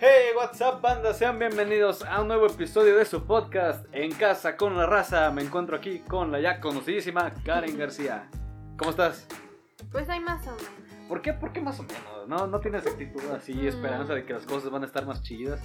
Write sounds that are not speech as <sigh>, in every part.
Hey, what's up, banda? Sean bienvenidos a un nuevo episodio de su podcast En Casa con la Raza. Me encuentro aquí con la ya conocidísima Karen García. ¿Cómo estás? Pues hay más o menos. ¿Por qué? ¿Por qué más o menos? ¿No, no tienes actitud así, Mm. esperanza de que las cosas van a estar más chidas?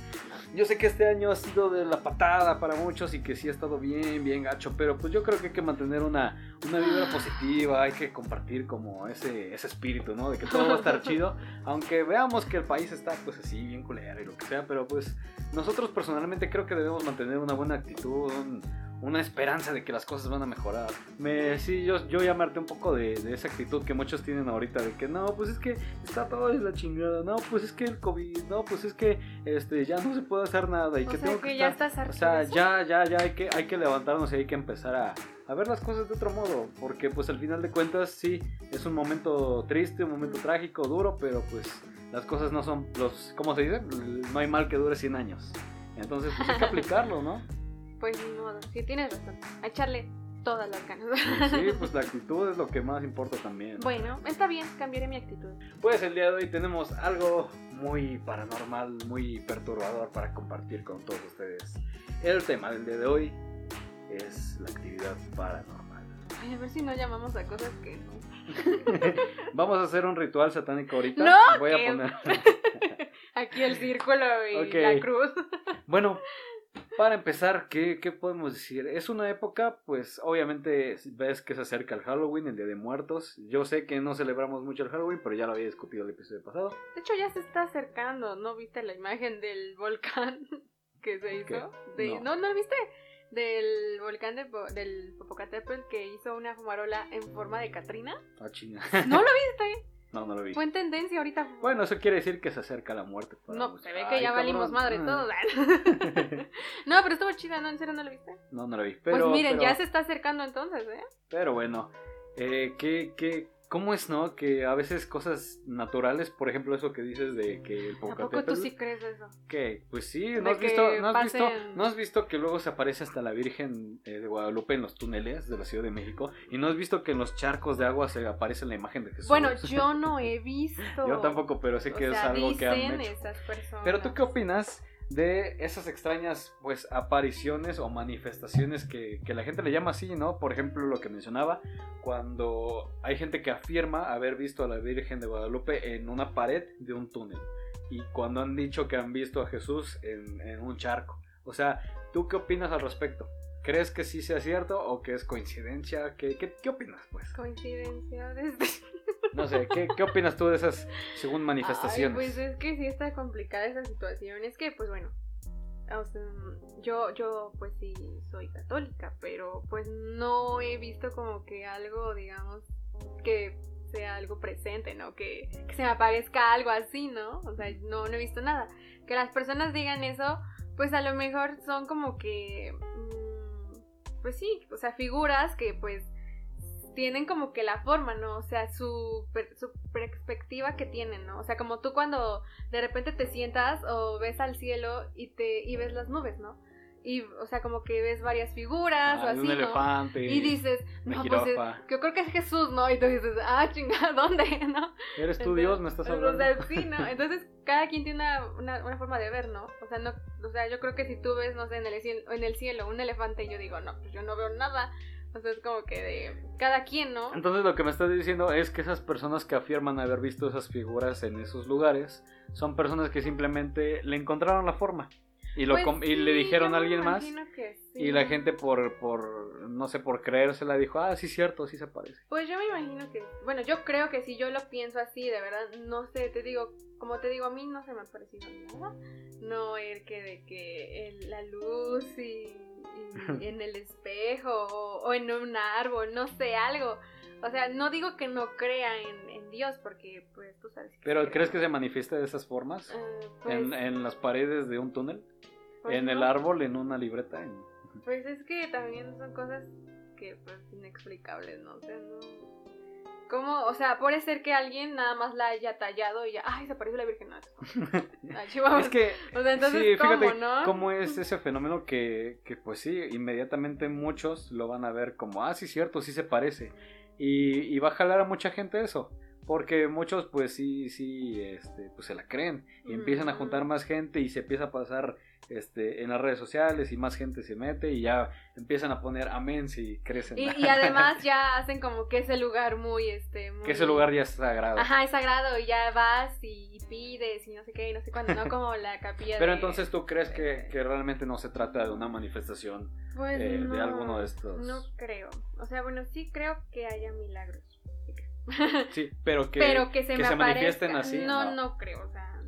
Yo sé que este año ha sido de la patada para muchos y que sí ha estado bien, bien gacho, pero pues yo creo que hay que mantener una, una vibra positiva, hay que compartir como ese, ese espíritu, ¿no? De que todo va a estar <laughs> chido, aunque veamos que el país está pues así, bien culero y lo que sea, pero pues nosotros personalmente creo que debemos mantener una buena actitud, un- una esperanza de que las cosas van a mejorar. Me, sí, yo, yo llamarte un poco de, de esa actitud que muchos tienen ahorita, de que no, pues es que está todo de la chingada, no, pues es que el COVID, no, pues es que este, ya no se puede hacer nada y O que sea tengo que que ya estar- estás O sea, ya, ya, ya hay que, hay que levantarnos y hay que empezar a, a ver las cosas de otro modo, porque pues al final de cuentas sí, es un momento triste, un momento trágico, duro, pero pues las cosas no son los, ¿cómo se dice? No hay mal que dure 100 años. Entonces pues hay que <laughs> aplicarlo, ¿no? Pues ni modo, sí tienes razón. A echarle todas las ganas. Sí, pues la <laughs> actitud es lo que más importa también. Bueno, está bien, cambiaré mi actitud. Pues el día de hoy tenemos algo muy paranormal, muy perturbador para compartir con todos ustedes. El tema del día de hoy es la actividad paranormal. Ay, a ver si no llamamos a cosas que no. <laughs> Vamos a hacer un ritual satánico ahorita. No, Voy a ¿qué? poner. <laughs> Aquí el círculo y la cruz. Bueno, para empezar, ¿qué, ¿qué podemos decir? Es una época, pues obviamente ves que se acerca el Halloween, el Día de Muertos. Yo sé que no celebramos mucho el Halloween, pero ya lo había discutido el episodio pasado. De hecho, ya se está acercando. ¿No viste la imagen del volcán <laughs> que se hizo? No. No. no, lo viste? Del volcán de del Popocatépetl que hizo una fumarola en forma de Catrina. Ah, chinga. ¿No lo <laughs> viste? No, no lo vi. Fue en tendencia ahorita. Bueno, eso quiere decir que se acerca la muerte. para No, muchos. se ve que Ay, ya valimos madre Ah. todos. <laughs> no, pero estuvo chida, ¿no? ¿En serio no lo viste? No, no lo vi. Pero, pues miren, pero- ya se está acercando entonces, ¿eh? Pero bueno, eh, ¿qué, qué, ¿cómo es, no? Que a veces cosas naturales, por ejemplo, eso que dices de que el ¿A poco Popocatépetl... tú sí crees eso? que Pues sí, ¿no has, visto, no, has visto, pasen- ¿no has visto que luego se aparece hasta la Virgen eh, de Guadalupe en los túneles de la Ciudad de México? ¿Y no has visto que en los charcos de agua se aparece la imagen de Jesús? Bueno, <laughs> yo no he visto. Yo tampoco, pero sé O que es sea, algo que han dicen hecho. esas personas. Pero tú qué opinas de esas extrañas pues apariciones o manifestaciones que, que la gente le llama así, ¿no? Por ejemplo, lo que mencionaba, cuando hay gente que afirma haber visto a la Virgen de Guadalupe en una pared de un túnel. Y cuando han dicho que han visto a Jesús en, un charco. O sea, ¿tú qué opinas al respecto? ¿Crees que sí sea cierto o que es coincidencia? ¿Qué, qué, qué opinas, pues? Coincidencia desde... <laughs> No sé, ¿qué, qué opinas tú de esas, según manifestaciones? Ay, pues es que sí está complicada esa situación. Es que, pues bueno, o sea, yo, yo pues sí soy católica, pero pues no he visto como que algo, digamos, que sea algo presente, ¿no? Que, que se me aparezca algo así, ¿no? O sea, no, no he visto nada. Que las personas digan eso, pues a lo mejor son como que, mm, pues sí, o sea, figuras que pues tienen como que la forma, ¿no? O sea, su, per- su perspectiva que tienen, ¿no? O sea, como tú cuando de repente te sientas o ves al cielo y te y ves las nubes, ¿no? Y, o sea, como que ves varias figuras o Ah, así, un ¿no? elefante. Y dices, no, pues es- yo creo que es Jesús, ¿no? Y tú dices, ah, chingada, <laughs> ¿dónde? ¿No? ¿Eres tú Entonces, Dios? ¿Me estás hablando? Sea, sí, ¿no? <laughs> Entonces, cada quien tiene una, una, una forma de ver, ¿no? O sea, no, o sea, yo creo que si tú ves, no sé, en el, cielo, en el cielo un elefante, yo digo, no, pues yo no veo nada. O sea, es como que de cada quien, ¿no? Entonces lo que me estás diciendo es que esas personas que afirman haber visto esas figuras en esos lugares son personas que simplemente le encontraron la forma y, lo Pues com- y le dijeron a alguien más que sí. y la gente por, por, no sé, por creérsela dijo, ah, sí, cierto, sí se parece. Pues yo me imagino que, bueno, yo creo que si yo lo pienso así, de verdad, no sé, te digo, como te digo, a mí no se me ha parecido nada. No el que de que el- la luz y en el espejo o, o en un árbol, no sé, algo. O sea, no digo que no crea en, en Dios, porque pues tú sabes que... ¿Pero crees que se manifiesta de esas formas? Eh, pues, ¿En, en las paredes de un túnel? pues ¿En el árbol? ¿En una libreta? En... Pues es que también son cosas que pues inexplicables, ¿no? O sea, no... ¿Cómo? O sea, puede ser que alguien nada más la haya tallado y ya, ay, se parece la Virgen. No, <laughs> Chihuahua. Es que, O sea, entonces, sí, ¿cómo, fíjate no? cómo es ese fenómeno que, que, pues sí, inmediatamente muchos lo van a ver como, ah, sí, cierto, sí se parece. Y, y va a jalar a mucha gente eso. Porque muchos pues sí, sí, este, pues se la creen y empiezan a juntar más gente y se empieza a pasar este, en las redes sociales y más gente se mete y ya empiezan a poner amén si crecen. Y, y <laughs> además ya hacen como que ese lugar muy, este, muy... que ese lugar ya es sagrado. Ajá, es sagrado y ya vas y pides y no sé qué y no sé cuándo, no como la capilla Pero de- entonces tú crees que, que realmente no se trata de una manifestación Pues eh, no, de alguno de estos. No creo. O sea, bueno, sí creo que haya milagros. sí pero que, pero que se me se manifiesten así. No, no, creo. O sea,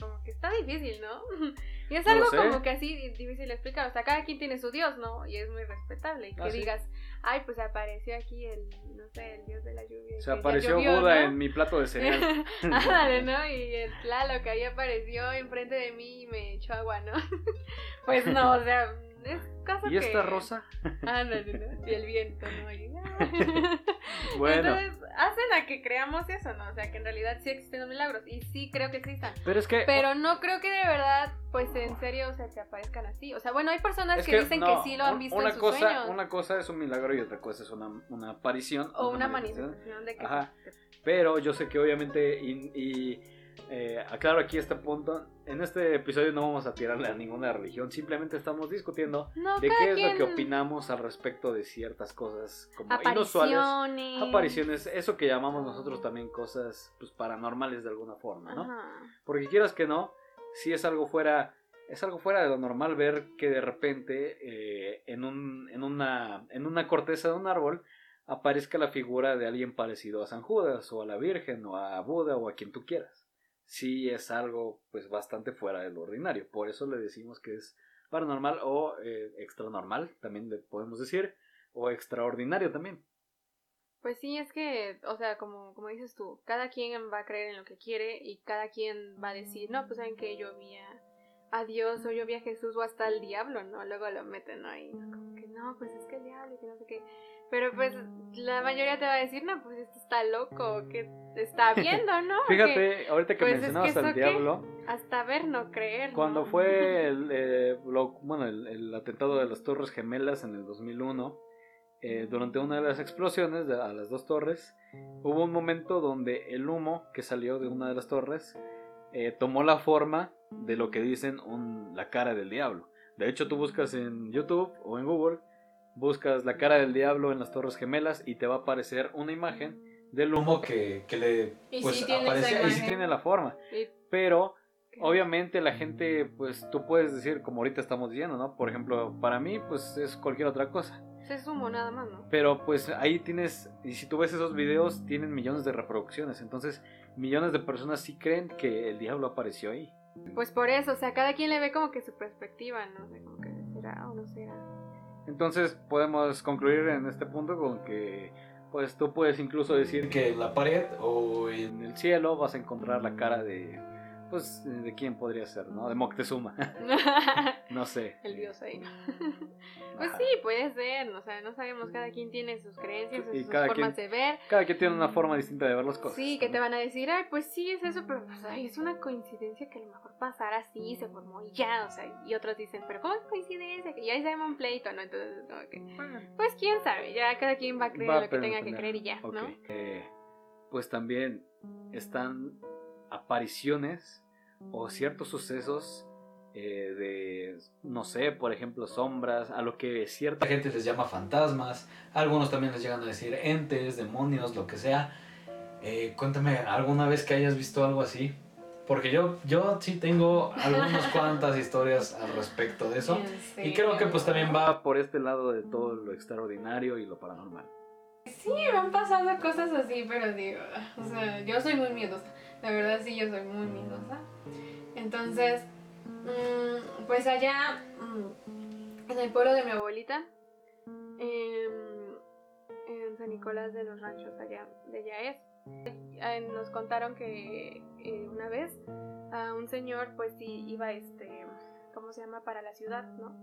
como que está difícil, ¿no? <laughs> Y es algo como que así di- difícil de explicar. O sea, cada quien tiene su Dios, ¿no? Y es muy respetable. Y que Ah, sí. digas, ay, pues apareció aquí el, no sé, el Dios de la lluvia. Se apareció llovió, Buda ¿no? en mi plato de cereal. <laughs> Ándale, <laughs> ¿no? Y el Tlaloc ahí apareció enfrente de mí y me echó agua, ¿no? <laughs> pues no, o sea, es ¿Y que... esta rosa? <laughs> Y el viento, ¿no? Y- <laughs> Bueno, Entonces, hacen a que creamos eso, ¿no? O sea, que en realidad sí existen los milagros. Y sí creo que existan. pero es que... Pero no creo que de verdad, pues en serio, o sea, que aparezcan así. O sea, bueno, hay personas es que, dicen no, que sí lo han visto una en sus cosa, sueños. Una cosa es un milagro y otra cosa es una, una aparición. O una manifestación de que... Ajá. Pero yo sé que obviamente, y, y, eh, aclaro aquí este punto, en este episodio no vamos a tirarle a ninguna religión, simplemente estamos discutiendo No, de qué es quien... lo que opinamos al respecto de ciertas cosas como inusuales. Apariciones. Apariciones, eso que llamamos nosotros también cosas pues, paranormales de alguna forma, ¿no? Ajá. Porque quieras que no, si es algo fuera, es algo fuera de lo normal ver que de repente eh, en, un, en, una, en una corteza de un árbol aparezca la figura de alguien parecido a San Judas o a la Virgen o a Buda o a quien tú quieras. Sí es algo pues bastante fuera de lo ordinario. Por eso le decimos que es paranormal o eh, extranormal, también le podemos decir, o extraordinario también. Pues sí, es que, o sea, como, como dices tú, cada quien va a creer en lo que quiere y cada quien va a decir, no, pues saben que yo vi a, Dios o yo vi a Jesús o hasta el diablo, ¿no? Luego lo meten ahí. Como que no, pues es que el diablo y que no sé qué. Pero pues la mayoría te va a decir, no, pues este está loco, que está <laughs> viendo, ¿no? Fíjate, ahorita que pues, es que mencionabas al diablo, Hasta ver, no creer. ¿no? Cuando fue <laughs> el, eh, lo- bueno, el, el atentado de las Torres Gemelas en el 2001, eh, durante una de las explosiones de, a las dos torres, hubo un momento donde el humo que salió de una de las torres eh, tomó la forma de lo que dicen un- la cara del diablo. De hecho, tú buscas en YouTube o en Google, buscas la cara del diablo en las Torres Gemelas y te va a aparecer una imagen del humo que, que le Y pues, sí aparece y sí tiene la forma. Pero Obviamente la gente, pues tú puedes decir, como ahorita estamos diciendo, ¿no? Por ejemplo, para mí, pues es cualquier otra cosa. es humo nada más, ¿no? Pero pues ahí tienes, y si tú ves esos videos, tienen millones de reproducciones. Entonces, millones de personas sí creen que el diablo apareció ahí. Pues por eso, o sea, cada quien le ve como que su perspectiva, ¿no? O sea, como que será o no será. Entonces, podemos concluir en este punto con que, pues tú puedes incluso decir que en la pared o en el cielo vas a encontrar la cara de, pues, de quién podría ser, ¿no? De Moctezuma. <laughs> no sé. El dios ahí, ¿no? Pues sí, puede ser, o sea, no sabemos, cada quien tiene sus creencias, Y sus cada formas de ver. Cada quien tiene una forma distinta de ver las cosas. Sí, que te van a decir, ay, pues sí, es eso, pero pues, ay, es una coincidencia que a lo mejor pasara así, se formó y ya, o sea, y otros dicen, pero ¿cómo es coincidencia? Que ya se llama un pleito, ¿no? Entonces, como que, pues quién sabe, ya cada quien va a creer Va a lo que tenga que creer y ya. ¿no? Eh, pues también están apariciones o ciertos sucesos eh, de, no sé, por ejemplo, sombras, a lo que cierta gente les llama fantasmas, algunos también les llegan a decir entes, demonios, lo que sea. Eh, cuéntame, ¿alguna vez que hayas visto algo así? Porque yo, yo sí tengo algunas cuantas historias al respecto de eso. <laughs> Y creo que pues también va por este lado de todo lo extraordinario y lo paranormal. Sí, me han pasado cosas así, pero digo, o sea, yo soy muy miedosa. La verdad sí, yo soy muy miedosa. Entonces, mm, pues allá, mm, en el pueblo de mi abuelita, en, en San Nicolás de los Ranchos, allá de Yaez, eh, nos contaron que eh, una vez a un señor, pues sí, iba este, ¿cómo se llama? Para la ciudad, ¿no?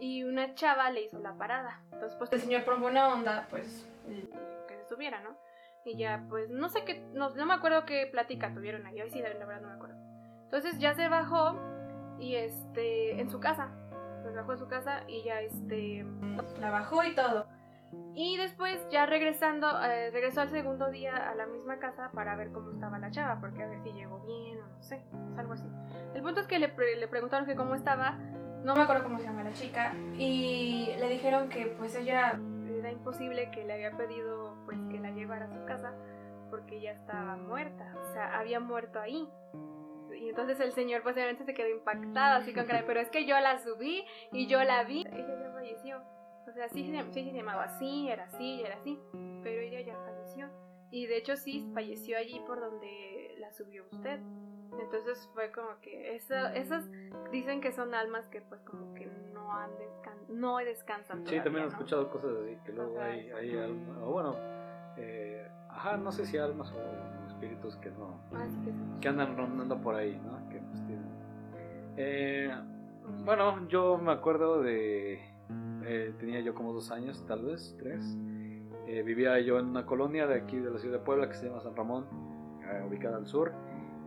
Y una chava le hizo la parada. Entonces, pues el señor por buena onda, pues, que se subiera, ¿no? Y ya, pues, no sé qué, no, no me acuerdo qué plática tuvieron ahí. Hoy sí, la verdad no me acuerdo. Entonces ya se bajó y este, en su casa. Se bajó en su casa y ya este, la bajó y todo. Y después, ya regresando, eh, regresó al segundo día a la misma casa para ver cómo estaba la chava, porque a ver si llegó bien o no sé, algo así. El punto es que le, le preguntaron que cómo estaba, no me acuerdo cómo se llama la chica, y le dijeron que pues ella era imposible que le había pedido pues que la llevara a su casa porque ella estaba muerta, o sea, había muerto ahí. Y entonces el señor posiblemente se quedó impactado, así con cara, pero es que yo la subí y yo la vi, ella ya falleció. O sea, sí, sí, se llamaba así, era así, era así, pero ella ya falleció. Y de hecho sí, falleció allí por donde la subió usted. Entonces fue como que eso, esas dicen que son almas que pues como que no han descan no descansan. sí, también he escuchado cosas así, que luego hay, hay almas, o bueno, eh, ajá, no sé si almas o espíritus que no, ah, que, andan rondando por ahí, ¿no? Que pues tienen... Eh, bueno, yo me acuerdo de eh, tenía yo como dos años, tal vez, tres. Vivía yo en una colonia de aquí de la ciudad de Puebla que se llama San Ramón, ubicada al sur.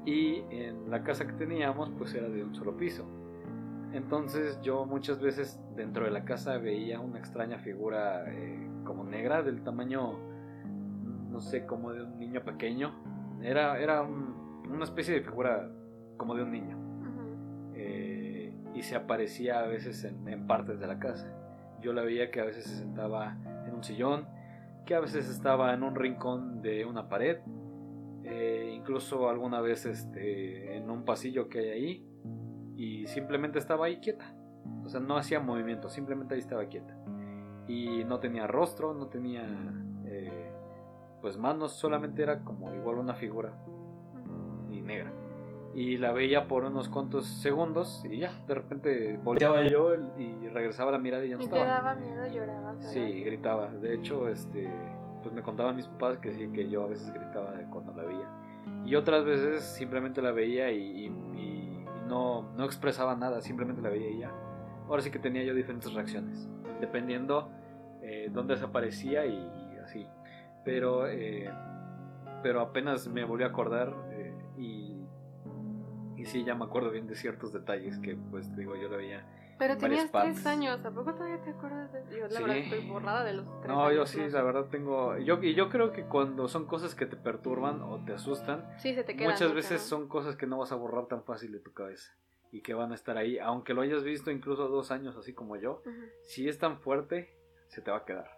Y en la casa que teníamos, pues era de un solo piso. Entonces yo muchas veces dentro de la casa veía una extraña figura como negra del tamaño, no sé, como de un niño pequeño. Era, era una especie de figura como de un niño. y se aparecía a veces en partes de la casa yo la veía que a veces se sentaba en un sillón, que a veces estaba en un rincón de una pared, eh, incluso alguna vez este, en un pasillo que hay ahí, y simplemente estaba ahí quieta. O sea, no hacía movimiento, simplemente ahí estaba quieta. Y no tenía rostro, no tenía eh, pues manos, solamente era como igual una figura y negra y la veía por unos cuantos segundos y ya, de repente volteaba yo y regresaba la mirada y ya no ¿Y estaba. te daba miedo, lloraba? Sí, gritaba. De hecho, este, pues me contaban mis papás que sí, que yo a veces gritaba cuando la veía. Y otras veces simplemente la veía y, no, no expresaba nada, simplemente la veía y ya. Ahora sí que tenía yo diferentes reacciones, dependiendo eh, dónde desaparecía y, así. Pero, eh, pero apenas me volví a acordar eh, y y sí, ya me acuerdo bien de ciertos detalles que, pues, digo, yo lo veía. Pero tenías tres años, ¿a poco todavía te acuerdas de Yo, la verdad, estoy borrada de los tres No, yo sí, la verdad tengo. Yo, y yo creo que cuando son cosas que te perturban o te asustan, sí, se te muchas veces son cosas que no vas a borrar tan fácil de tu cabeza y que van a estar ahí, aunque lo hayas visto incluso dos años, así como yo. Si es tan fuerte, se te va a quedar.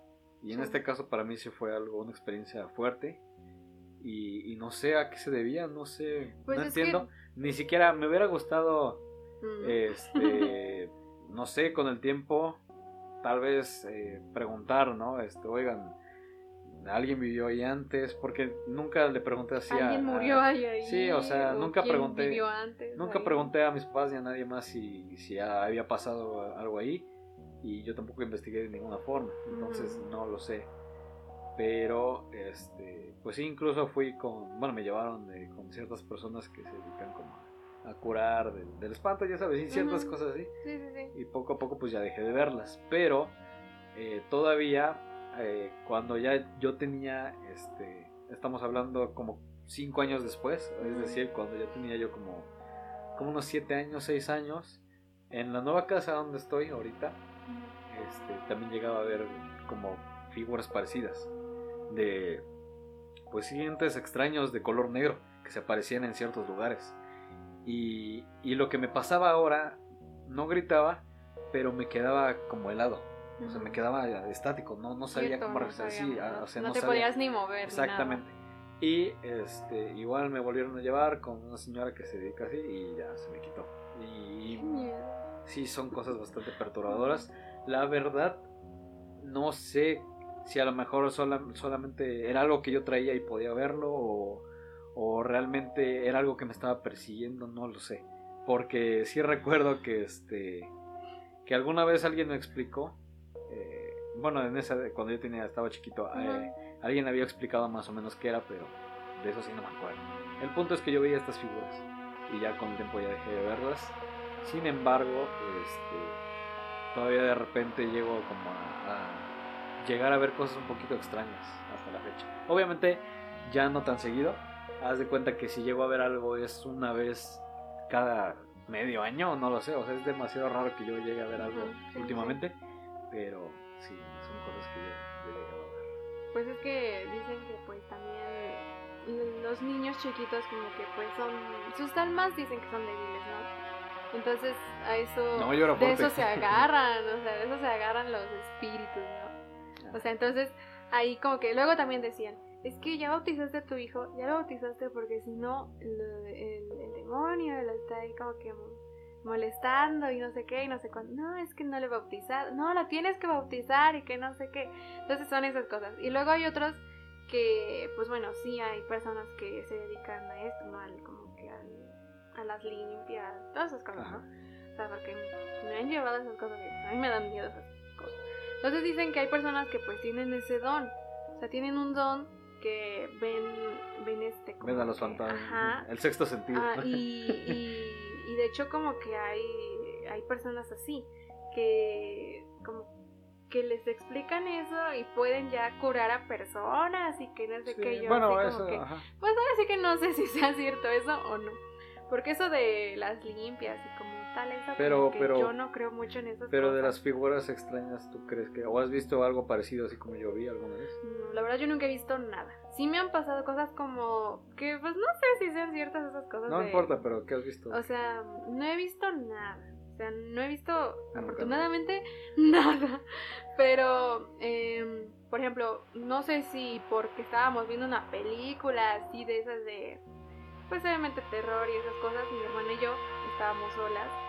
Y en este caso, para mí sí fue algo, una experiencia fuerte. Y, no sé a qué se debía, no sé, pues no entiendo ni siquiera me hubiera gustado, mm. este, <laughs> no sé, con el tiempo, tal vez eh, preguntar, ¿no? Este, oigan, alguien vivió ahí antes, porque nunca le pregunté así a... ¿Alguien murió ahí, Sí, o sea, nunca pregunté... Vivió antes nunca pregunté a mis padres ni a nadie más si, si había pasado algo ahí, y yo tampoco investigué de ninguna forma, entonces no lo sé. Pero, este, pues sí, incluso fui con, bueno, me llevaron con ciertas personas que se dedican como a, curar del, espanto, ya sabes, y ciertas cosas así. Sí, sí, sí. Y poco a poco pues ya dejé de verlas. Pero eh, todavía, eh, cuando ya yo tenía, este, estamos hablando como cinco años después, es decir, cuando ya tenía yo como, como unos siete años, seis años, en la nueva casa donde estoy ahorita, este, también llegaba a ver como figuras parecidas de pues siguientes extraños de color negro que se aparecían en ciertos lugares. Y, y, lo que me pasaba ahora, no gritaba, pero me quedaba como helado. O sea, me quedaba estático, no, no sabía cómo reaccionar. o sea, no, te podías ni mover. Exactamente. Y este, igual me volvieron a llevar con una señora que se dedica así y ya se me quitó. Y sí, son cosas bastante perturbadoras. La verdad, no sé si a lo mejor solamente era algo que yo traía y podía verlo o, realmente era algo que me estaba persiguiendo, no lo sé. Porque sí recuerdo que este que alguna vez alguien me explicó, eh, bueno, en esa cuando yo tenía estaba chiquito, eh, alguien había explicado más o menos qué era, pero de eso sí no me acuerdo. El punto es que yo veía estas figuras y ya con el tiempo ya dejé de verlas. Sin embargo, este, todavía de repente llego como a llegar a ver cosas un poquito extrañas hasta la fecha. Obviamente ya no tan seguido. Haz de cuenta que si llego a ver algo es una vez cada medio año, no lo sé. O sea, es demasiado raro que yo llegue a ver algo últimamente. Pero sí, son cosas que yo pues es que dicen que pues también los niños chiquitos como que pues son, sus almas dicen que son débiles, ¿no? Entonces a eso, de eso se agarran, o sea, de eso se agarran los espíritus, ¿no? O sea, entonces ahí como que luego también decían, es que ya bautizaste a tu hijo, ya lo bautizaste porque si no, el, el, demonio lo está ahí como que molestando y no sé qué y no sé cuándo. No, es que no le he bautizado. No, la tienes que bautizar y que no sé qué. Entonces son esas cosas. Y luego hay otros que, pues bueno, sí hay personas que se dedican a esto, ¿no? Al, como que a las limpias, todas esas cosas, ¿no? O sea, porque me han llevado esas cosas que a mí me dan miedo esas cosas. Entonces dicen que hay personas que pues tienen ese don. O sea, tienen un don que ven, ven este... Como ven a los fantasmas. El sexto sentido. Ah, <laughs> y y de hecho como que hay, hay personas así, que como que les explican eso y pueden ya curar a personas y que no sé qué yo bueno, eso, que, pues ahora sí que no sé si sea cierto eso o no porque eso de las limpias y tal pero, que yo no creo mucho en eso pero de las figuras extrañas tú crees que o has visto algo parecido así como yo vi alguna vez no la verdad yo nunca he visto nada sí me han pasado cosas como que pues no sé si sean ciertas esas cosas. No importa, pero ¿qué has visto? O sea, no he visto nada. O sea, no he visto afortunadamente <laughs> nada. Pero, eh, por ejemplo, no sé si porque estábamos viendo una película así de esas de, pues obviamente terror y esas cosas, mi hermana y yo estábamos solas.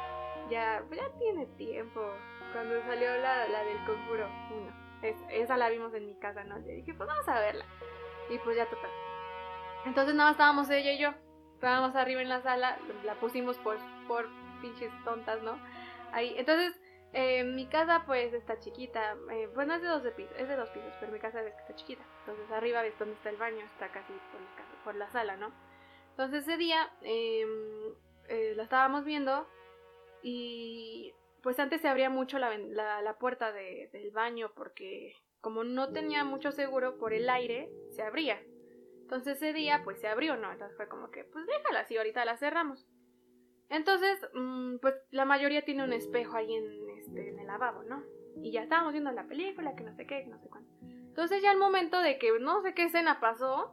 Ya, ya tiene tiempo. Cuando salió la, la del conjuro uno. esa la vimos en mi casa, ¿no? Le dije, pues vamos a verla. Y pues ya total. Entonces nada más estábamos ella y yo. Estábamos arriba en la sala, la pusimos por, por pinches tontas, ¿no? Ahí. Entonces, eh, mi casa pues está chiquita. Eh, bueno, es de, dos pisos, es de dos pisos, pero mi casa está chiquita. Entonces arriba ves dónde está el baño, está casi por la, por la sala, ¿no? Entonces ese día em, eh, la estábamos viendo y pues antes se abría mucho la, la, puerta del baño porque como no tenía mucho seguro por el aire, se abría. Entonces ese día pues se abrió, ¿no? Entonces fue como que, pues déjala así, ahorita la cerramos. Entonces, mm, pues la mayoría tiene un espejo ahí en, este, en el lavabo, ¿no? Y ya estábamos viendo la película, que no sé qué, que no sé cuándo. Entonces ya el momento de que no sé qué escena pasó,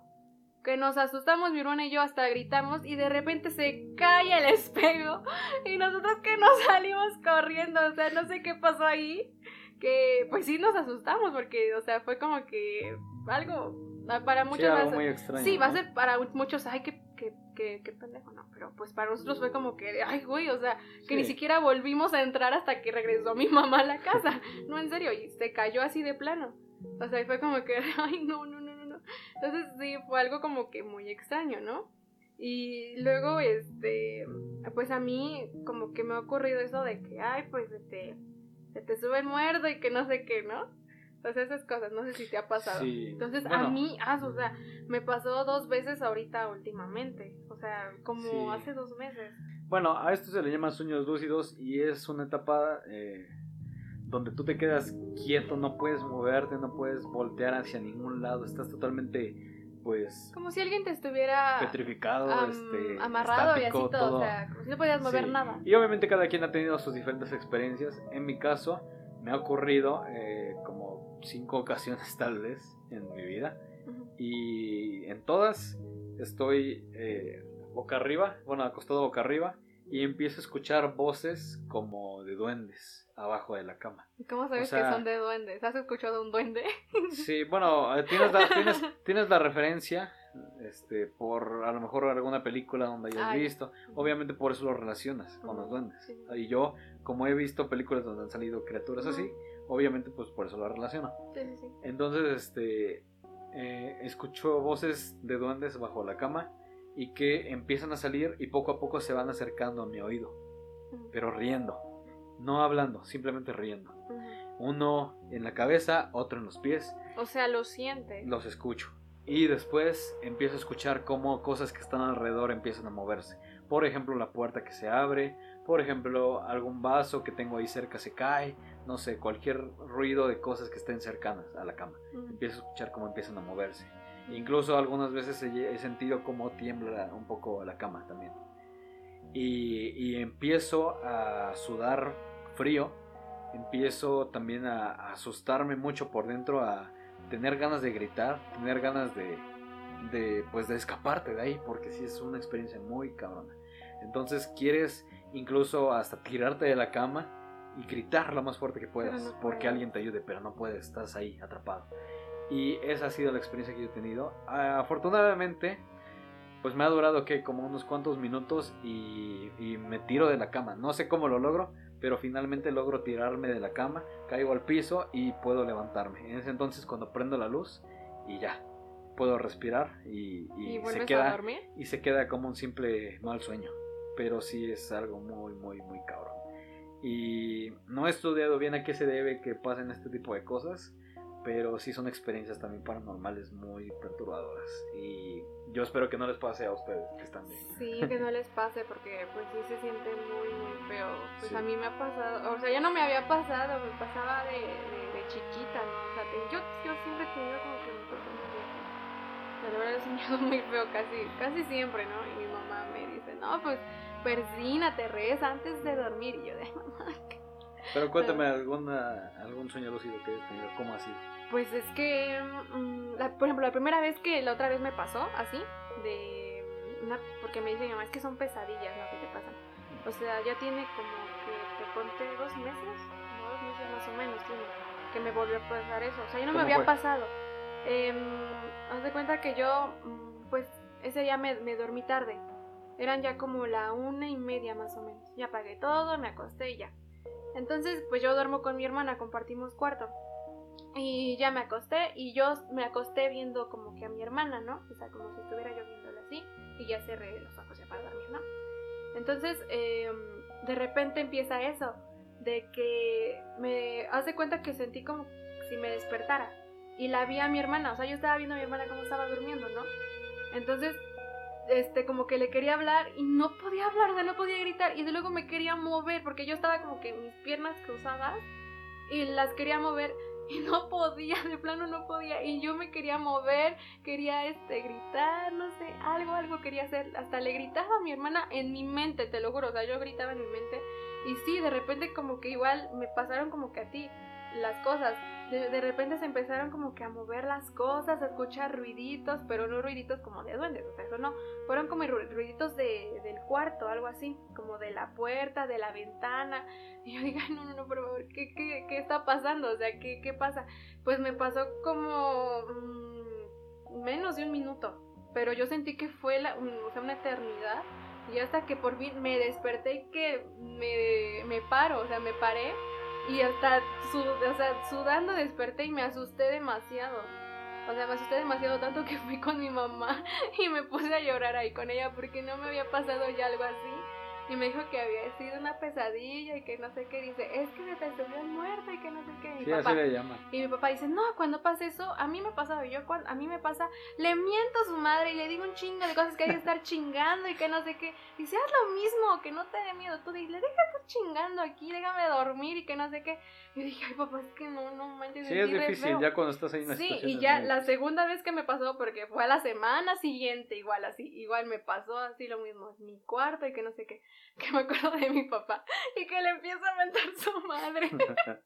que nos asustamos mi hermana y yo hasta gritamos y de repente se cae el <laughs> espejo y nosotros que nos salimos corriendo, o sea, no sé qué pasó ahí que pues sí nos asustamos porque, o sea, fue como que algo ah, para muchos sí, muy extraño, sí va a ser para muchos ay qué, qué, qué, pendejo no pero pues para nosotros fue como que ay güey o sea que ni siquiera volvimos a entrar hasta que regresó mi <laughs> mamá a la casa no en serio y se cayó así de plano o sea fue como que <laughs> ay no no no no no entonces sí fue algo como que muy extraño no y luego este pues a mí como que me ha ocurrido eso de que ay pues este se te sube el muerto y que no sé qué, ¿no? Entonces esas cosas, no sé si te ha pasado. Entonces a mí, ah, o sea, me pasó dos veces ahorita últimamente, o sea, como hace dos meses. Bueno, a esto se le llama sueños lúcidos y es una etapa eh, donde tú te quedas quieto, no puedes moverte, no puedes voltear hacia ningún lado, estás totalmente pues como si alguien te estuviera petrificado este, amarrado y así todo, o sea como si no podías mover nada. y obviamente cada quien ha tenido sus diferentes experiencias. En mi caso me ha ocurrido eh, como cinco <laughs> ocasiones tal vez en mi vida. Y en todas estoy eh, boca arriba bueno acostado boca arriba y empiezo a escuchar voces como de duendes abajo de la cama. ¿Cómo sabes que son de duendes? ¿Has escuchado un duende? <laughs> sí, bueno, eh, tienes la, tienes, la referencia este, por a lo mejor alguna película donde hayas visto. Obviamente por eso lo relacionas con los duendes. Y yo, como he visto películas donde han salido criaturas así, obviamente pues por eso lo relaciono. Entonces, este, eh, escucho voces de duendes bajo la cama y que empiezan a salir y poco a poco se van acercando a mi oído, pero riendo no hablando, simplemente riendo. Uno en la cabeza, otro en los pies. O sea, lo siente. Los escucho. Y después empiezo a escuchar cómo cosas que están alrededor empiezan a moverse. Por ejemplo, la puerta que se abre, por ejemplo, algún vaso que tengo ahí cerca se cae, no sé, cualquier ruido de cosas que estén cercanas a la cama. Empiezo a escuchar cómo empiezan a moverse. Incluso algunas veces he sentido cómo tiembla un poco la cama también y, empiezo a sudar frío, empiezo también a, asustarme mucho por dentro, a, tener ganas de gritar, tener ganas de, de, pues, de escaparte de ahí, porque sí es una experiencia muy cabrona. Entonces quieres incluso hasta tirarte de la cama y gritar lo más fuerte que puedas, porque alguien te ayude, pero no puedes, estás ahí atrapado. Y esa ha sido la experiencia que yo he tenido. afortunadamente, pues me ha durado que como unos cuantos minutos y, y, me tiro de la cama. No sé cómo lo logro, pero finalmente logro tirarme de la cama, caigo al piso y puedo levantarme. En ese entonces cuando prendo la luz y ya, puedo respirar y, se queda y se queda como un simple mal sueño. Pero sí es algo muy, muy, muy cabrón. Y no he estudiado bien a qué se debe que pasen este tipo de cosas pero sí son experiencias también paranormales muy perturbadoras y yo espero que no les pase a ustedes que están bien. Sí, que no les pase porque pues sí se siente muy muy feo. Pues a mí me ha pasado, o sea, ya no me había pasado, me pasaba de, de, chiquita, ¿no? O sea, yo, yo siempre he tenido como que feo. La verdad he soñado muy feo casi, casi siempre, ¿no? Y mi mamá me dice, no, pues persínate, reza antes de dormir. Y yo de mamá, pero cuéntame alguna, algún sueño lúcido que hayas tenido, ¿cómo así? Pues es que, mm, por ejemplo, la primera vez que la otra vez me pasó así, de una, porque me dice mi mamá, es que son pesadillas lo que te pasan. O sea, ya tiene como que te conté dos meses, dos meses más o menos tiene, que me volvió a pasar eso. O sea, ya no me había pasado. Eh, haz de cuenta que yo, mm, pues, ese día me, me dormí tarde. Eran ya como la una y media más o menos. Ya pagué todo, me acosté y ya. Entonces, pues yo duermo con mi hermana, compartimos cuarto. Y ya me acosté y yo me acosté viendo como que a mi hermana, ¿no? O sea, como si estuviera yo viéndola así y ya cerré los ojos ya para dormir, ¿no? Entonces, em, de repente empieza eso, de que me hace cuenta que sentí como si me despertara y la vi a mi hermana, o sea, yo estaba viendo a mi hermana cómo estaba durmiendo, ¿no? Entonces, este, como que le quería hablar y no podía hablar, o sea, no podía gritar. Y de luego me quería mover porque yo estaba como que mis piernas cruzadas y las quería mover y no podía, de plano no podía. Y yo me quería mover, quería este gritar, no sé, algo, algo quería hacer, hasta le gritaba a mi hermana en mi mente, te lo juro, o sea, yo gritaba en mi mente. Y sí, de repente como que igual me pasaron como que a ti las cosas de, repente se empezaron como que a mover las cosas, a escuchar ruiditos, pero no ruiditos como de duendes, o sea, eso no, fueron como ruiditos de, del cuarto, algo así, como de la puerta, de la ventana, y yo digo, no, no, no, pero ¿qué, qué, qué está pasando? O sea, ¿qué, qué pasa? Pues me pasó como mm, menos de un minuto, pero yo sentí que fue la, o sea, una eternidad, y hasta que por fin me desperté y que me, me paro, o sea, me paré y hasta sudando desperté y me asusté demasiado. O sea, me asusté demasiado tanto que fui con mi mamá <laughs> y me puse a llorar ahí con ella porque no me había pasado ya algo así. Y me dijo que había sido una pesadilla y que no sé qué. Dice, es que me pensé muerta y que no sé qué. Y, papá, le llama. y mi papá dice, no, cuando pasa eso, a mí me pasa, yo cuando, a mí me pasa, le miento a su madre y le digo un chingo de cosas que hay que estar chingando y que no sé qué. Dice, haz lo mismo, que no te dé miedo. Tú dile, déjate chingando aquí, déjame dormir y que no sé qué. Y dije, ay papá, es que no, no manches. Sí, es difícil ya cuando estás ahí en una Sí, y ya la segunda vez que me pasó, porque fue a la semana siguiente, igual así, igual me pasó así lo mismo, en mi cuarto y que no sé qué <laughs> que me acuerdo de mi papá y que le empieza a mentar su madre. <laughs>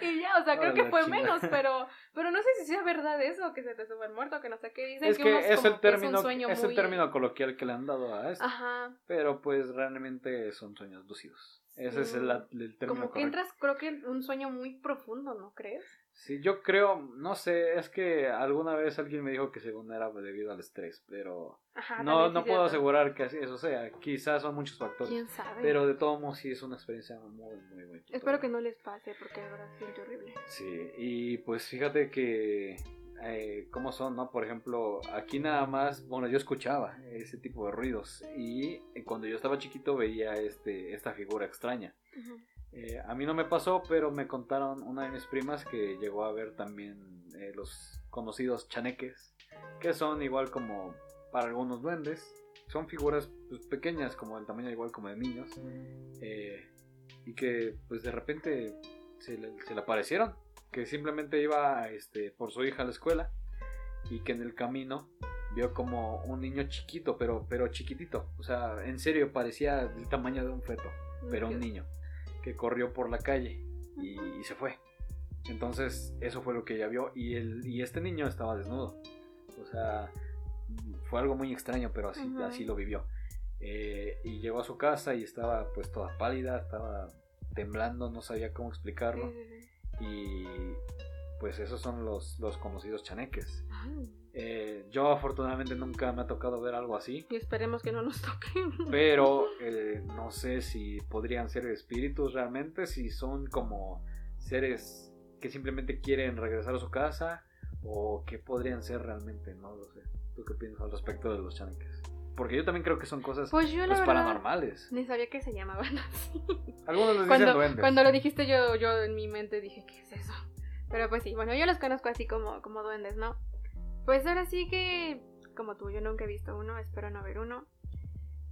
y ya, o sea, creo que fue menos, pero <laughs> pero no sé si sea verdad eso, que se te sube el muerto, que no sé qué dicen. Es que, es, el término, es, el término coloquial que le han dado a esto. Ajá. Pero pues realmente son sueños lúcidos. Ese es el, el término Como que entras, creo que en un sueño muy profundo, ¿no crees? Sí, yo creo, no sé, es que alguna vez alguien me dijo que según era debido al estrés, pero no, no puedo asegurar que así eso sea. Quizás son muchos factores. ¿Quién sabe? Pero de todos modos sí es una experiencia muy, muy, muy. Espero que no les pase porque ahora siento horrible. Sí, y pues fíjate que eh, cómo son, ¿no? Por ejemplo, aquí nada más, bueno, yo escuchaba ese tipo de ruidos y cuando yo estaba chiquito veía este, esta figura extraña. Eh, a mí no me pasó, pero me contaron una de mis primas que llegó a ver también eh, los conocidos chaneques, que son igual como para algunos duendes, son figuras pues, pequeñas, como el tamaño igual como de niños, eh, y que pues de repente se le, se le, aparecieron, que simplemente iba este, por su hija a la escuela y que en el camino vio como un niño chiquito, pero, pero chiquitito, o sea, en serio parecía el tamaño de un feto, pero un niño que corrió por la calle y, se fue. Entonces, eso fue lo que ella vio. Y, el, y este niño estaba desnudo. O sea, fue algo muy extraño, pero así, así lo vivió. Eh, y llegó a su casa y estaba pues toda pálida, estaba temblando, no sabía cómo explicarlo. Y pues esos son los, los conocidos chaneques. Ay, Eh, yo afortunadamente nunca me ha tocado ver algo así. Y esperemos que no nos toquen. Pero <laughs> eh, no sé si podrían ser espíritus realmente, si son como seres que simplemente quieren regresar a su casa o qué podrían ser realmente, no lo sé. ¿Tú qué piensas al respecto de los chaneques? Porque yo también creo que son cosas Pues yo pues, paranormales. ni sabía que se llamaban así. Algunos les dicen Cuando, duendes. cuando lo dijiste yo, yo en mi mente dije, ¿qué es eso? Pero pues sí, bueno, yo los conozco así como, como duendes, ¿no? Pues ahora sí que, como tú, yo nunca he visto uno, espero no ver uno.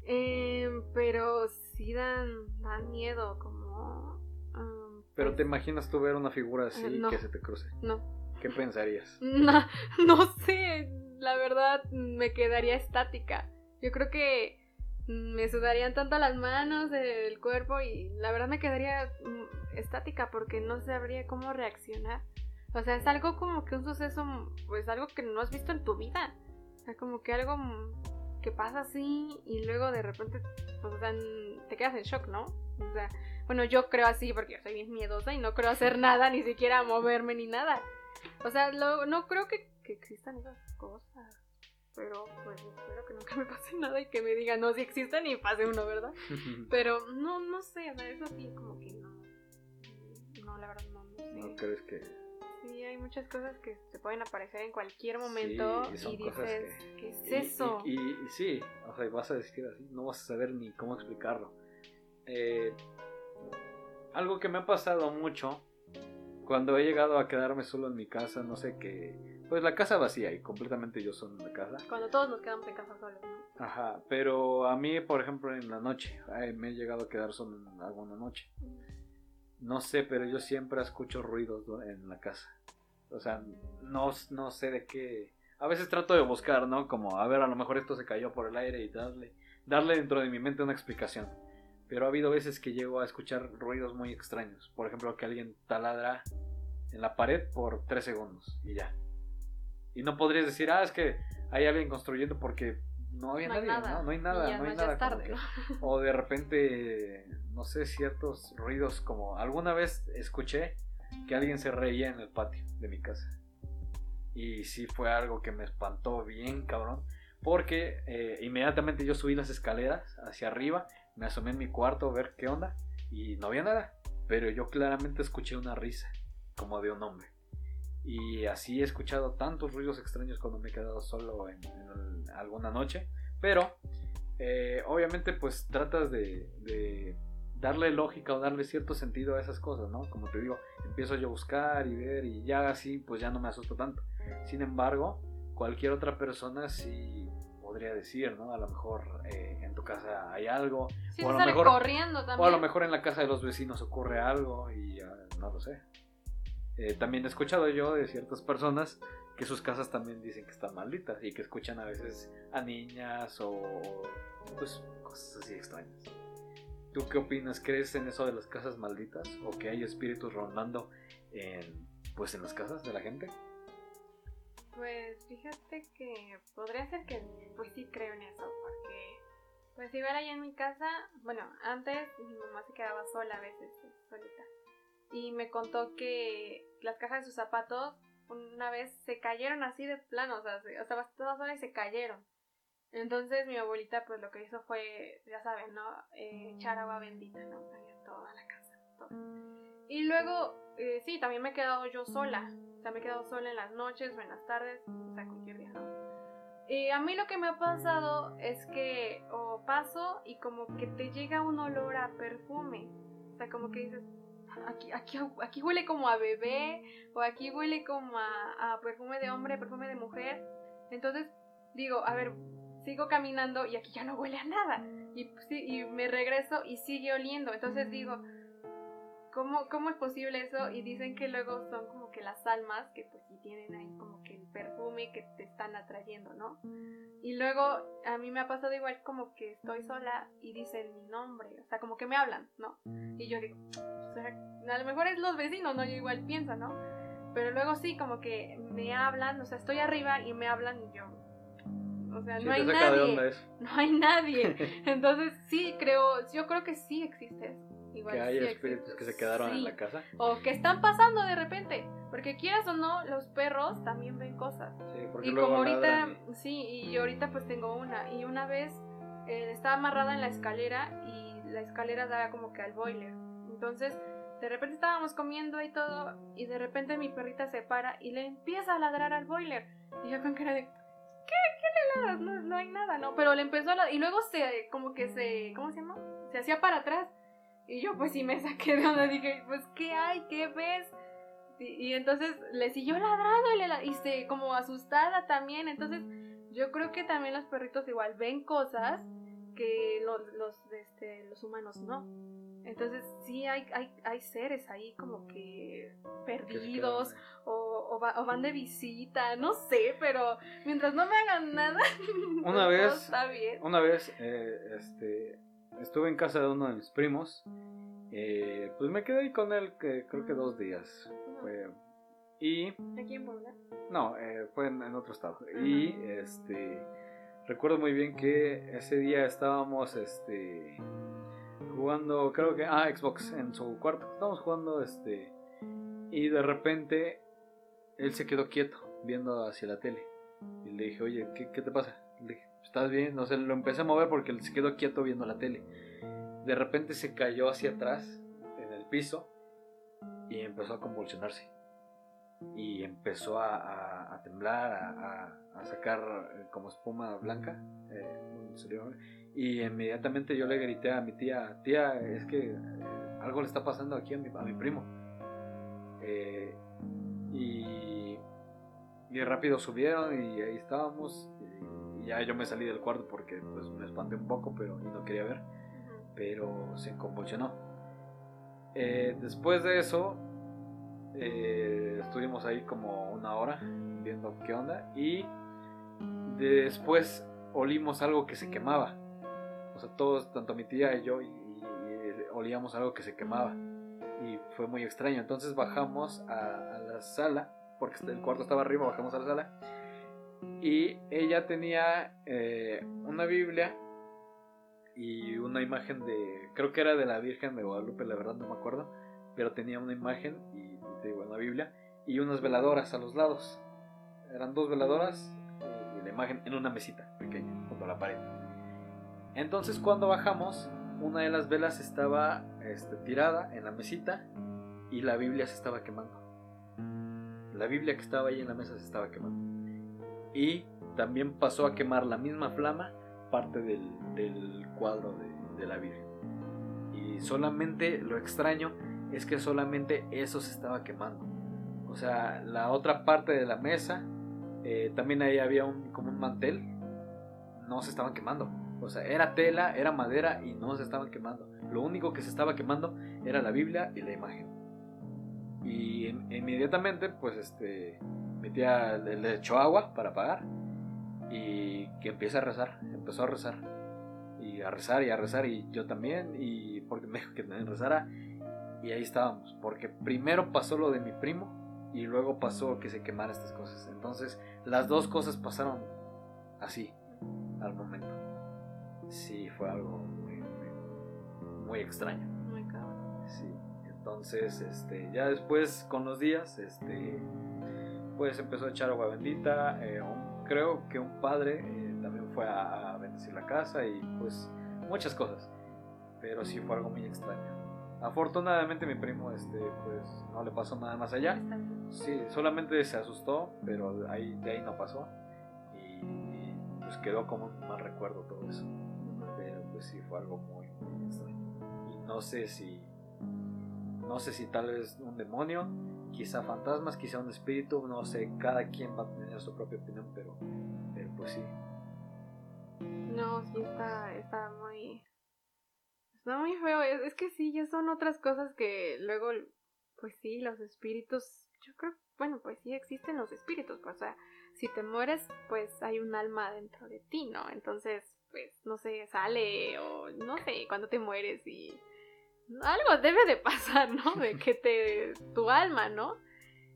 Eh, pero sí dan, dan miedo, como... um, Pero pues, te imaginas tú ver una figura así no. que se te cruce. No, ¿Qué pensarías? <laughs> No, no sé, la verdad me quedaría estática. Yo creo que me sudarían tanto las manos, el cuerpo y la verdad me quedaría mm, estática porque no sabría cómo reaccionar. O sea, es algo como que un suceso, pues algo que no has visto en tu vida. O sea, como que algo mm, que pasa así y luego de repente, pues, o sea, te quedas en shock, ¿no? O sea, bueno, yo creo así porque yo soy bien miedosa y no creo hacer nada, ni siquiera moverme ni nada. O sea, lo- no creo que, que existan esas cosas. Pero pues espero que nunca me pase nada y que me digan, no, si existen y pase uno, ¿verdad? <laughs> Pero no, no sé, o sea, eso sí, como que no. No, la verdad no, no sé. ¿No crees que Sí, hay muchas cosas que se pueden aparecer en cualquier momento Sí, y dices, que- ¿qué es Y- eso? Y, y- y sí, o sea, vas a decir así, no vas a saber ni cómo explicarlo. Eh, algo que me ha pasado mucho cuando he llegado a quedarme solo en mi casa, no sé qué, pues la casa vacía y completamente yo solo en la casa. Cuando todos nos quedamos en casa solos, ¿no? Ajá, pero a mí, por ejemplo, en la noche, ay, me he llegado a quedar solo en alguna noche. No sé, pero yo siempre escucho ruidos en la casa. O sea, no, no sé de qué. A veces trato de buscar, ¿no? Como, a ver, a lo mejor esto se cayó por el aire y darle, darle dentro de mi mente una explicación. Pero ha habido veces que llego a escuchar ruidos muy extraños. Por ejemplo, que alguien taladra en la pared por tres segundos y ya. Y no podrías decir, ah, es que hay alguien construyendo porque no había No nadie, nada. ¿no? No hay nada, ya, no hay nada. o de repente, no sé, ciertos ruidos como alguna vez escuché que alguien se reía en el patio de mi casa. Y sí fue algo que me espantó bien, cabrón. Porque eh, inmediatamente yo subí las escaleras hacia arriba, me asomé en mi cuarto a ver qué onda y no había nada. Pero yo claramente escuché una risa, como de un hombre. Y así he escuchado tantos ruidos extraños cuando me he quedado solo en, en alguna noche. Pero eh, obviamente pues tratas de, de darle lógica o darle cierto sentido a esas cosas, ¿no? Como te digo, empiezo yo a buscar y ver y ya así pues ya no me asusto tanto. Sin embargo, cualquier otra persona sí podría decir, ¿no? A lo mejor eh, en tu casa hay algo, Sí, O a lo mejor- corriendo también. o a lo mejor en la casa de los vecinos ocurre algo y ah, no lo sé. Eh, también he escuchado yo de ciertas personas que sus casas también dicen que están malditas y que escuchan a veces a niñas o pues cosas así extrañas. ¿Tú qué opinas? ¿Crees en eso de las casas malditas o que hay espíritus rondando en pues en las casas de la gente? Pues fíjate que podría ser que pues sí creo en eso, porque pues igual ahí en mi casa, bueno, antes mi mamá se quedaba sola a veces, solita. Y me contó que las cajas de sus zapatos una vez se cayeron así de plano, o sea, se- o sea, estaba toda sola y se cayeron. Entonces mi abuelita pues lo que hizo fue, ya saben, ¿no? Eh, echar agua bendita, ¿no? En toda la casa. todo. Y luego, eh, sí, también me he quedado yo sola. O sea, me he quedado sola en las noches o en las tardes, o sea, cualquier día, ¿no? Y a mí lo que me ha pasado es que o paso y como que te llega un olor a perfume. O sea, como que dices, aquí, aquí, aquí huele como a bebé, o aquí huele como a, perfume de hombre, perfume de mujer. Entonces digo, a ver, sigo caminando y aquí ya no huele a nada. Y, pues, y me regreso y sigue oliendo. Entonces digo, ¿Cómo, ¿Cómo es posible eso? Y dicen que luego son como que las almas que pues sí tienen ahí como que el perfume que te están atrayendo, ¿no? Y luego a mí me ha pasado igual como que estoy sola y dicen mi nombre, o sea, como que me hablan, ¿no? Y yo digo, O sea, a lo mejor es los vecinos, ¿no? Yo igual pienso, ¿no? Pero luego sí, como que me hablan, o sea, estoy arriba y me hablan y yo... O sea, Sí, <laughs> no hay nadie. No hay nadie. Entonces sí, creo, yo creo que sí existe eso. Igual Que hay sí espíritus existe. que se quedaron en la casa. O que están pasando de repente. Porque quieras o no, los perros también ven cosas. Sí, porque Y luego como ahorita, ladran sí, y ahorita pues tengo una. Y una vez eh, estaba amarrada en la escalera y la escalera daba como que al boiler. Entonces, de repente estábamos comiendo y todo, y de repente mi perrita se para y le empieza a ladrar al boiler. Y yo con cara de, ¿qué? ¿Qué le ladras? No, no hay nada, ¿no? Pero le empezó a ladrar. Y luego se, como que se, ¿cómo se llama? Se hacía para atrás. Y yo pues sí me saqué de onda, dije, pues ¿qué hay? ¿Qué ves? Y, y entonces le siguió ladrando y, le y se como asustada también. Entonces yo creo que también los perritos igual ven cosas que los, los, este, los humanos no. Entonces sí hay, hay, hay seres ahí como que perdidos o, o, va- o van de visita, no sé, pero mientras no me hagan nada, <laughs> Una vez- está bien. ahí. Una vez, eh, este, estuve en casa de uno de mis primos. eh, pues me quedé ahí con él, que creo que dos días. Fue- y Aquí en Puebla. No, eh, fue en, en otro estado. Y este recuerdo muy bien que ese día estábamos este jugando, creo que ah, Xbox en su cuarto. Estábamos jugando este y de repente él se quedó quieto viendo hacia la tele. Y le dije, "Oye, ¿qué, qué te pasa?" Le dije, "¿Estás bien?" No sé, lo empecé a mover porque él se quedó quieto viendo la tele. De repente se cayó hacia atrás en el piso y empezó a convulsionarse y empezó a, temblar, a, sacar eh, como espuma blanca. eh, y inmediatamente yo le grité a mi tía, tía, es que eh, algo le está pasando aquí a mi, a mi primo. Eh, y, y rápido subieron y ahí estábamos. Y, y ya yo me salí del cuarto porque pues, me espanté un poco, pero y no quería ver pero se convulsionó. Eh, después de eso, eh, estuvimos ahí como una hora viendo qué onda y después olimos algo que se quemaba. O sea, todos, tanto mi tía y yo, y, olíamos algo que se quemaba. Y fue muy extraño. Entonces bajamos a, la sala, porque el cuarto estaba arriba, bajamos a la sala. Y ella tenía eh, una Biblia y una imagen de, creo que era de la Virgen de Guadalupe, la verdad no me acuerdo, pero tenía una imagen y una Biblia y unas veladoras a los lados. Eran dos veladoras y la imagen en una mesita pequeña junto a la pared. Entonces cuando bajamos, una de las velas estaba este, tirada en la mesita y la Biblia se estaba quemando. La Biblia que estaba ahí en la mesa se estaba quemando. Y también pasó a quemar la misma flama parte del, cuadro de, la Virgen. Y solamente lo extraño es que solamente eso se estaba quemando. O sea, la otra parte de la mesa, eh, también ahí había un, como un mantel, no se estaban quemando. O sea, era tela, era madera y no se estaban quemando. Lo único que se estaba quemando era la Biblia y la imagen. Y in- inmediatamente, pues este, mi tía le, le echó agua para apagar y que empieza a rezar, empezó a rezar y a rezar y a rezar y yo también y porque me dijo que también rezara y ahí estábamos, porque primero pasó lo de mi primo y luego pasó que se quemaran estas cosas. Entonces, las dos cosas pasaron así al momento. Sí, fue algo muy, muy, muy extraño. Muy cabrón. Sí, entonces, este, ya después con los días, este, pues empezó a echar agua bendita. eh, un- creo que un padre eh, también fue a, a bendecir la casa y pues muchas cosas. Pero sí fue algo muy extraño. Afortunadamente mi primo, este, pues no le pasó nada más allá. Sí, solamente se asustó, pero ahí, de ahí no pasó. Y, y, pues quedó como un mal recuerdo todo eso. Pues sí, fue algo muy, muy extraño. Y no sé si. No sé si tal vez un demonio, quizá fantasmas, quizá un espíritu, no sé, cada quien va a tener su propia opinión, pero, pero pues sí. No, sí está, está muy... Está muy feo. Es, es que sí, ya son otras cosas que luego, pues sí, los espíritus, yo creo, bueno, pues sí existen los espíritus, pues, o sea, si te mueres, pues hay un alma dentro de ti, ¿no? Entonces, pues, no sé, sale o no sé, cuando te mueres y... algo debe de pasar, ¿no? De <laughs> que te, tu alma, ¿no?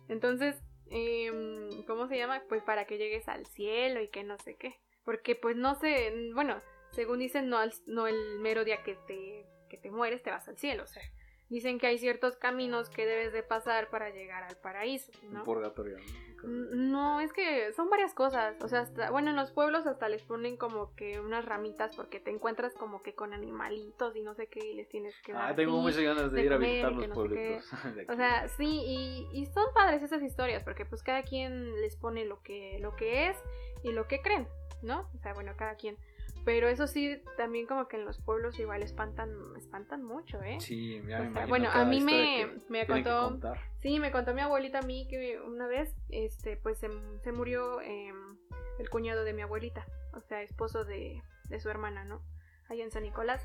Entonces, em, ¿cómo se llama? Pues para que llegues al cielo y que no sé qué. Porque pues no sé, bueno, según dicen, no, no el mero día que te, que te mueres te vas al cielo, o sea, dicen que hay ciertos caminos que debes de pasar para llegar al paraíso, ¿no? Purgatorio. No, es que son varias cosas. O sea, hasta, bueno, en los pueblos hasta les ponen como que unas ramitas porque te encuentras como que con animalitos y no sé qué y les tienes que dar. Ah, tengo muchas ganas de, ir a visitar los pueblitos. <laughs> o sea, sí, y, y, son padres esas historias porque pues cada quien les pone lo que, lo que es y lo que creen, ¿no? O sea, bueno, cada quien. Pero eso sí, también como que en los pueblos igual espantan, espantan mucho, ¿eh? Sí, me Bueno, a mí me, me contó, sí, me contó mi abuelita a mí que una vez, este, pues se, murió em, el cuñado de mi abuelita, o sea, esposo de, de su hermana, ¿no? Allá en San Nicolás.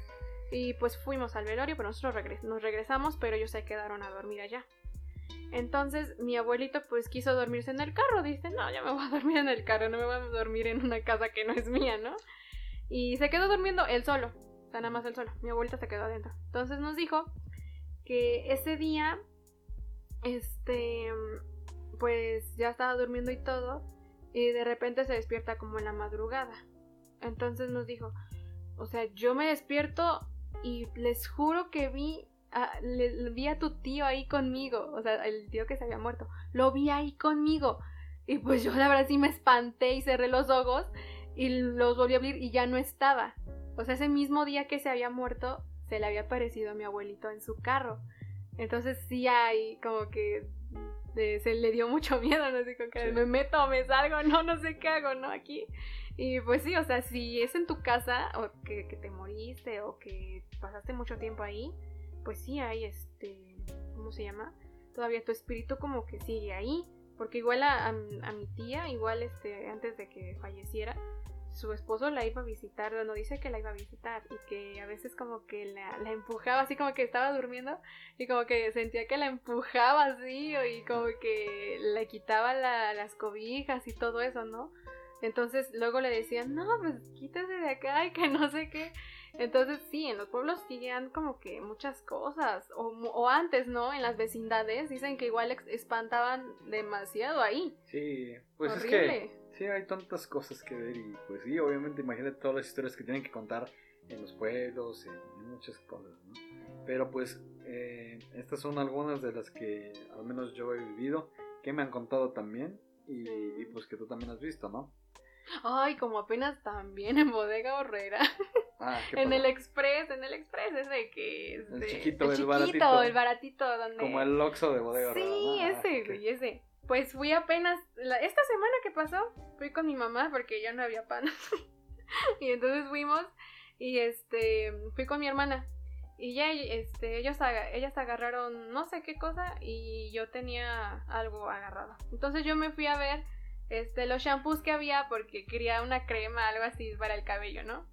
Y pues fuimos al velorio, pero nosotros nos regresamos, pero ellos se quedaron a dormir allá. Entonces mi abuelito pues quiso dormirse en el carro, dice, no, ya me voy a <laughs> dormir en el carro, no me voy a dormir en una casa que no es mía, ¿no? Y se quedó durmiendo él solo. O sea, nada más él solo. Mi abuelita se quedó adentro. Entonces nos dijo que ese día, este, pues ya estaba durmiendo y todo. Y de repente se despierta como en la madrugada. Entonces nos dijo, o sea, yo me despierto y les juro que vi a, le, vi a tu tío ahí conmigo. O sea, el tío que se había muerto. Lo vi ahí conmigo. Y pues yo la verdad sí me espanté y cerré los ojos y los volvió a abrir y ya no estaba. O sea, ese mismo día que se había muerto, se le había aparecido a mi abuelito en su carro. Entonces sí hay como que se le dio mucho <laughs> miedo, no sé, con que me meto, me salgo, no, no sé qué hago, ¿no? Aquí. Y pues sí, o sea, si es en tu casa o que, te moriste o que pasaste mucho tiempo ahí, pues sí hay este, ¿cómo se llama? Todavía tu espíritu como que sigue ahí. Porque igual a, mi tía, igual este, antes de que falleciera, su esposo la iba a visitar, no dice que la iba a visitar y que a veces como que la, empujaba así como que estaba durmiendo y como que sentía que la empujaba así y como que le quitaba las cobijas y todo eso, ¿no? Entonces luego le decían, no, pues quítese de acá y que no sé qué. Entonces sí, en los pueblos siguen como que muchas cosas, o, o, antes, ¿no? En las vecindades dicen que igual espantaban demasiado ahí. Sí, pues es que sí, hay tantas cosas que ver y pues sí, obviamente imagínate todas las historias que tienen que contar en los pueblos, en, muchas cosas, ¿no? Pero pues eh, estas son algunas de las que al menos yo he vivido, que me han contado también y, y pues que tú también has visto, ¿no? Ay, como apenas también en Bodega Horrera. Ah, <laughs> en el Express, en el Express ese que es el chiquito, el, baratito. el baratito Como el Oxxo de Bodega Horrera. Sí, ah, ese, güey, ese. Pues fui apenas esta semana que pasó, fui con mi mamá porque ya no había pan. <laughs> y entonces fuimos y este fui con mi hermana y ya este ellos ellas agarraron no sé qué cosa y yo tenía algo agarrado. Entonces yo me fui a ver este, los shampoos que había porque quería una crema, algo así para el cabello, ¿no?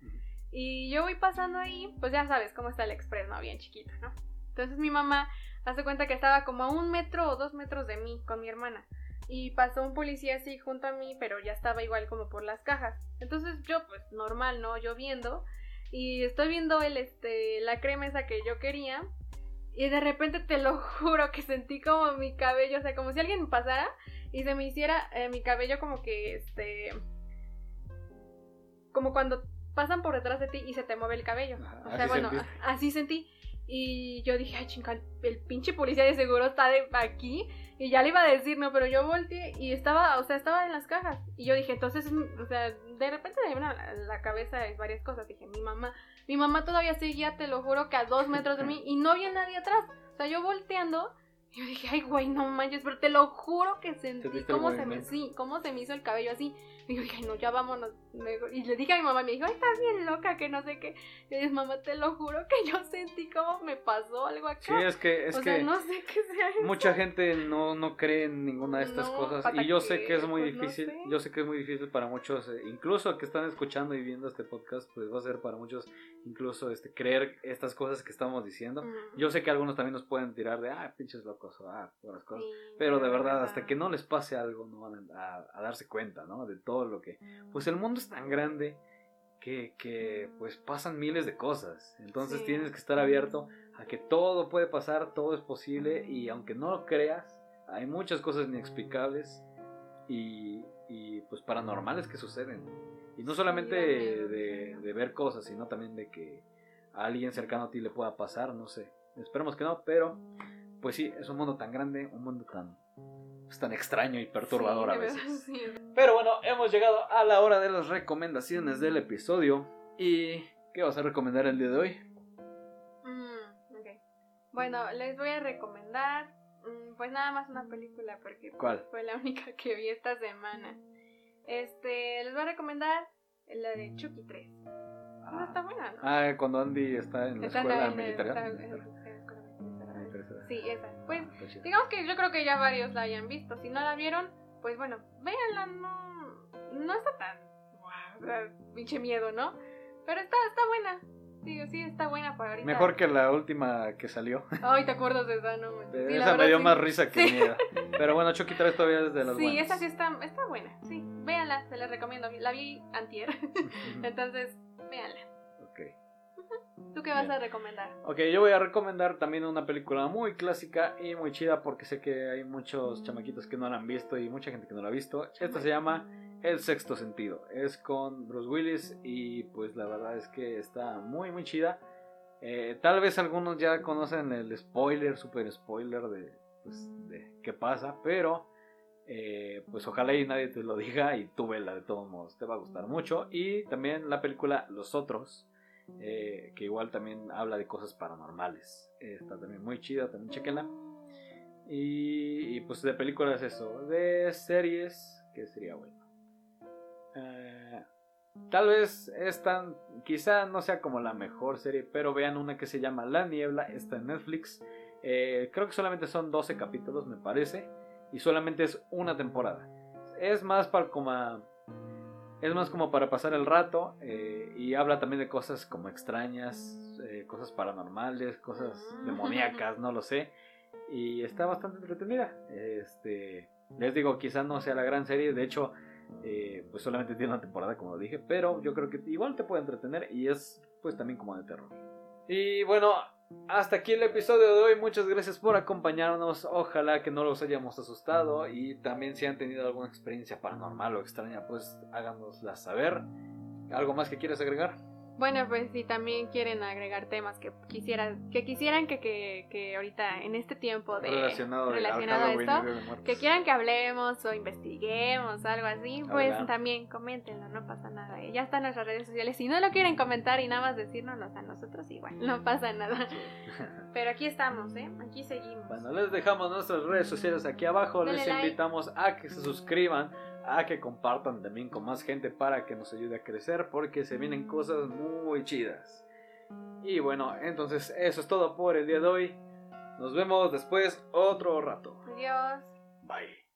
Y yo voy pasando ahí, pues ya sabes cómo está el express, ¿no? Bien chiquito, ¿no? Entonces mi mamá hace cuenta que estaba como a un metro o dos metros de mí con mi hermana. Y pasó un policía así junto a mí, pero ya estaba igual como por las cajas. Entonces yo, pues normal, ¿no? Yo viendo. Y estoy viendo el, este, la crema esa que yo quería. Y de repente te lo <laughs> juro que sentí como mi cabello, o sea, como si alguien pasara y se me hiciera eh, mi cabello como que, este, como cuando pasan por detrás de ti y se te mueve el cabello. o sea, bueno, así sentí. Y yo dije, ay, chinga, el pinche policía de seguro está de aquí. Y ya le iba a decir, no, pero yo volteé y estaba, o sea, estaba en las cajas. Y yo dije, entonces, o sea, de repente me vino a la cabeza varias cosas. Dije, mi mamá, mi mamá todavía seguía, te lo juro, que a dos metros de mí y no había nadie atrás. O sea, yo volteando y yo dije, ay, güey, no manches, pero te lo juro que sentí cómo se, me, sí, cómo se me hizo el cabello así. <laughs> Y yo dije, no, ya vámonos. Y le dije a mi mamá, me dijo, ay, estás bien loca, que no sé qué. Y yo dije, mamá, te lo juro que yo sentí como me pasó algo acá. Sí, es que, es que no sé qué sea mucha gente no, no cree en ninguna de estas cosas. Y yo sé que es muy pues, difícil, yo sé que es muy difícil para muchos, eh, incluso que están escuchando y viendo este podcast, pues va a ser para muchos incluso este creer estas cosas que estamos diciendo. Yo sé que algunos también nos pueden tirar de, ah, pinches locos, o ah, cosas. pero de verdad, hasta que no les pase algo, no van a, a darse cuenta, ¿no? De todo lo que... Pues el mundo es tan grande que, que pues pasan miles de cosas. Entonces tienes que estar abierto a que todo puede pasar, todo es posible y aunque no lo creas, hay muchas cosas inexplicables y, y pues paranormales que suceden. Y no solamente de, de ver cosas, sino también de que a alguien cercano a ti le pueda pasar, no sé. Esperemos que no, pero pues sí, es un mundo tan grande, un mundo tan, pues, tan extraño y perturbador <laughs> Sí, a veces. sí. Pero bueno, hemos llegado a la hora de las recomendaciones del episodio. ¿Y qué vas a recomendar el día de hoy? Mm, ok. Bueno, les voy a recomendar, mm, pues nada más una película porque pues, ¿Cuál? fue la única <laughs> que vi esta semana. Este, les voy a recomendar la de Chucky 3. No está buena, ¿no? Ah, cuando Andy está en la Está escuela en el- militar. está Sí, esa. Pues Ah, está chido. digamos que yo creo que ya varios la hayan visto. Si no la vieron, pues bueno, véanla, no, no está tan, guau, o sea, pinche miedo, ¿no? Pero está, está buena. Sí, sí, está buena para ahorita. Mejor que la última que salió. Ay, ¿te acuerdas de esa? No. Sí, esa me dio sí. más risa que miedo. Pero bueno, Chucky 3 todavía es de las Sí, buenas. esa sí está, está buena. Sí, véanla, se la recomiendo. La vi antier. <laughs> Entonces, véanla. ¿Tú qué vas Bien. a recomendar? Ok, yo voy a recomendar también una película muy clásica y muy chida porque sé que hay muchos chamaquitos que no la han visto y mucha gente que no la ha visto. Esta se llama El Sexto Sentido. Es con Bruce Willis y pues la verdad es que está muy muy chida. Eh, tal vez algunos ya conocen el spoiler, super spoiler de, pues, de qué pasa, pero eh, pues ojalá y nadie te lo diga y tú vela de todos modos, te va a gustar mucho. Y también la película Los Otros, eh, que igual también habla de cosas paranormales. Está también muy chida, también chequenla. Y, pues de películas eso, de series, que sería bueno. Eh, tal vez esta, quizá no sea como la mejor serie, pero vean una que se llama La Niebla, está en Netflix. Eh, creo que solamente son 12 capítulos, me parece, y solamente es una temporada. Es más para como es más como para pasar el rato eh, y habla también de cosas como extrañas, eh, cosas paranormales, cosas demoníacas, no lo sé. Y está bastante entretenida. Este, les digo, quizás no sea la gran serie, de hecho, eh, pues solamente tiene una temporada, como lo dije, pero yo creo que igual te puede entretener y es pues también como de terror. Y bueno, hasta aquí el episodio de hoy. Muchas gracias por acompañarnos. Ojalá que no los hayamos asustado. Y también si han tenido alguna experiencia paranormal o extraña, pues háganosla saber. ¿Algo más que quieres agregar? Bueno, pues si también quieren agregar temas que quisieran, que quisieran que, que, que ahorita en este tiempo de relacionado, a esto, de que quieran que hablemos o investiguemos, algo así, pues también coméntenlo, no pasa nada. Ya están nuestras redes sociales. Si no lo quieren comentar y nada más decírnoslo a nosotros, igual, no pasa nada. <laughs> Pero aquí estamos, ¿eh? Aquí seguimos. Bueno, les dejamos nuestras redes sociales aquí abajo. Dale les like. invitamos a que se suscriban, a que compartan también con más gente para que nos ayude a crecer, porque se vienen cosas muy chidas. Y bueno, entonces eso es todo por el día de hoy. Nos vemos después otro rato. Adiós. Bye.